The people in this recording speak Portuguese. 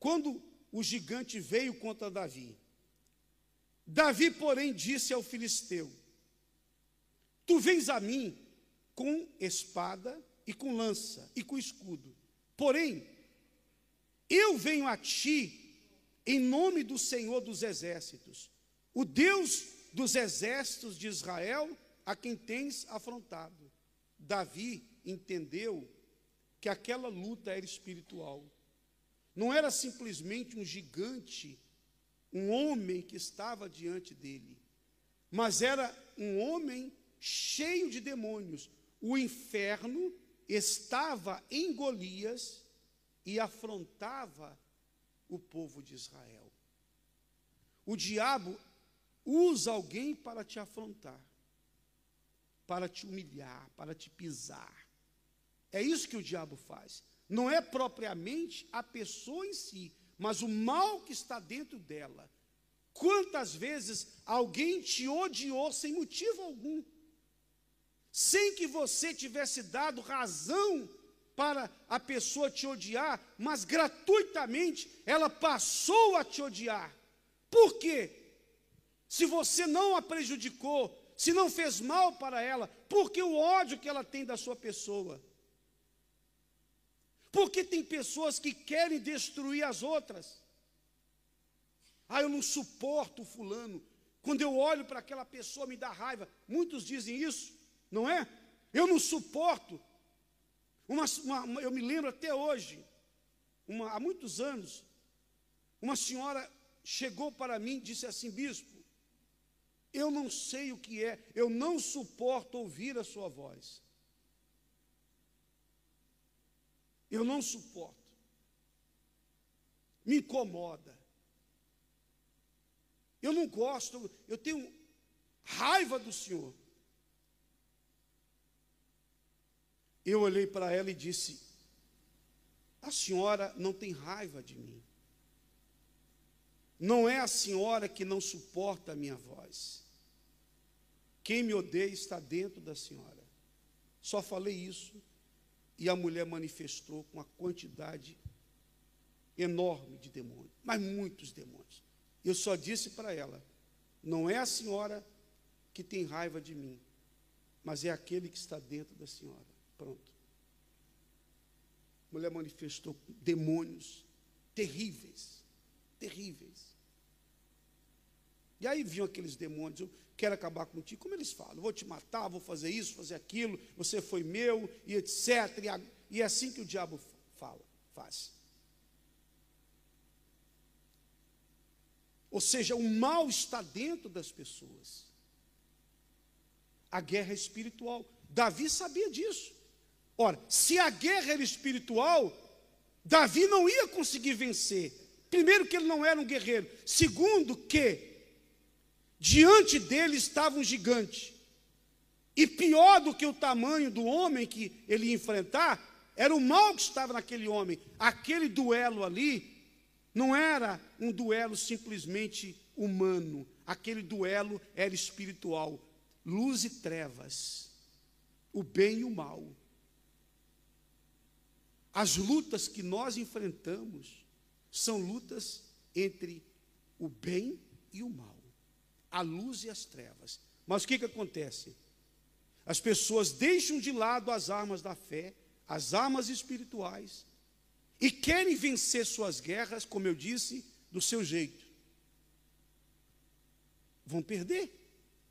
quando o gigante veio contra Davi. Davi, porém, disse ao filisteu: Tu vens a mim com espada e com lança e com escudo. Porém, eu venho a ti em nome do Senhor dos exércitos, o Deus dos exércitos de Israel, a quem tens afrontado. Davi entendeu que aquela luta era espiritual. Não era simplesmente um gigante, um homem que estava diante dele, mas era um homem cheio de demônios. O inferno estava em Golias e afrontava o povo de Israel. O diabo usa alguém para te afrontar, para te humilhar, para te pisar. É isso que o diabo faz. Não é propriamente a pessoa em si, mas o mal que está dentro dela. Quantas vezes alguém te odiou sem motivo algum, sem que você tivesse dado razão para a pessoa te odiar, mas gratuitamente ela passou a te odiar. Por quê? Se você não a prejudicou, se não fez mal para ela, porque o ódio que ela tem da sua pessoa. Porque tem pessoas que querem destruir as outras. Ah, eu não suporto o fulano. Quando eu olho para aquela pessoa, me dá raiva. Muitos dizem isso, não é? Eu não suporto. Uma, uma, eu me lembro até hoje, uma, há muitos anos, uma senhora chegou para mim e disse assim: Bispo, eu não sei o que é, eu não suporto ouvir a sua voz. Eu não suporto. Me incomoda. Eu não gosto, eu tenho raiva do Senhor. Eu olhei para ela e disse: A senhora não tem raiva de mim. Não é a senhora que não suporta a minha voz. Quem me odeia está dentro da senhora. Só falei isso e a mulher manifestou com uma quantidade enorme de demônios, mas muitos demônios. Eu só disse para ela: não é a senhora que tem raiva de mim, mas é aquele que está dentro da senhora. Pronto. A mulher manifestou demônios terríveis, terríveis. E aí vinham aqueles demônios, eu quero acabar contigo. Como eles falam? Vou te matar, vou fazer isso, fazer aquilo, você foi meu, e etc. E é assim que o diabo fala, faz. Ou seja, o mal está dentro das pessoas. A guerra é espiritual. Davi sabia disso. Ora, se a guerra era espiritual, Davi não ia conseguir vencer. Primeiro, que ele não era um guerreiro. Segundo, que diante dele estava um gigante. E pior do que o tamanho do homem que ele ia enfrentar, era o mal que estava naquele homem. Aquele duelo ali não era um duelo simplesmente humano, aquele duelo era espiritual luz e trevas, o bem e o mal. As lutas que nós enfrentamos são lutas entre o bem e o mal, a luz e as trevas. Mas o que, que acontece? As pessoas deixam de lado as armas da fé, as armas espirituais, e querem vencer suas guerras, como eu disse, do seu jeito. Vão perder.